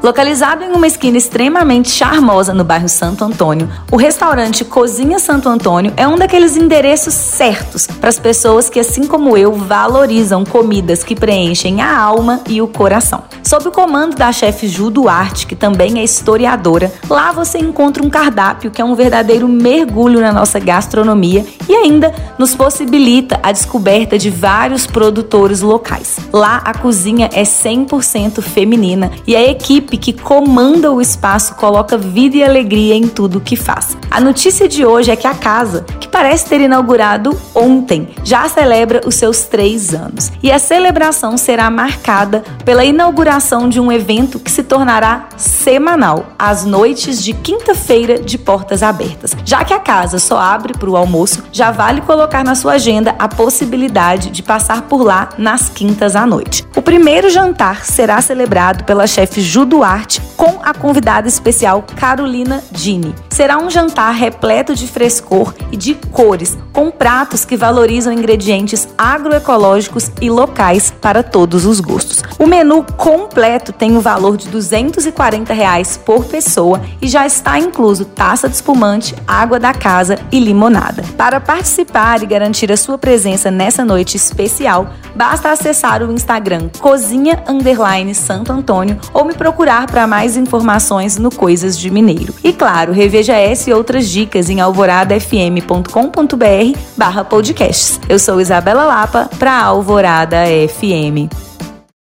Localizado em uma esquina extremamente charmosa no bairro Santo Antônio, o restaurante Cozinha Santo Antônio é um daqueles endereços certos para as pessoas que, assim como eu, valorizam comidas que preenchem a alma e o coração. Sob o comando da chefe Ju Duarte, que também é historiadora, lá você encontra um cardápio que é um verdadeiro mergulho na nossa gastronomia e ainda nos possibilita a descoberta de vários produtores locais. Lá a cozinha é 100% feminina e a equipe equipe que comanda o espaço coloca vida e alegria em tudo que faz. A notícia de hoje é que a casa, que parece ter inaugurado ontem, já celebra os seus três anos. E a celebração será marcada pela inauguração de um evento que se tornará semanal, às noites de quinta-feira de portas abertas. Já que a casa só abre para o almoço, já vale colocar na sua agenda a possibilidade de passar por lá nas quintas à noite. O primeiro jantar será celebrado pela chefe Judo Duarte com a convidada especial Carolina Dini. Será um jantar repleto de frescor e de cores, com pratos que valorizam ingredientes agroecológicos e locais para todos os gostos. O menu completo tem o valor de 240 reais por pessoa e já está incluso taça de espumante, água da casa e limonada. Para participar e garantir a sua presença nessa noite especial, basta acessar o Instagram Cozinha Santo Antônio ou me procurar para mais informações no Coisas de Mineiro. E claro, reveja essa e outras dicas em alvoradafm.com.br barra podcasts. Eu sou Isabela Lapa para Alvorada FM.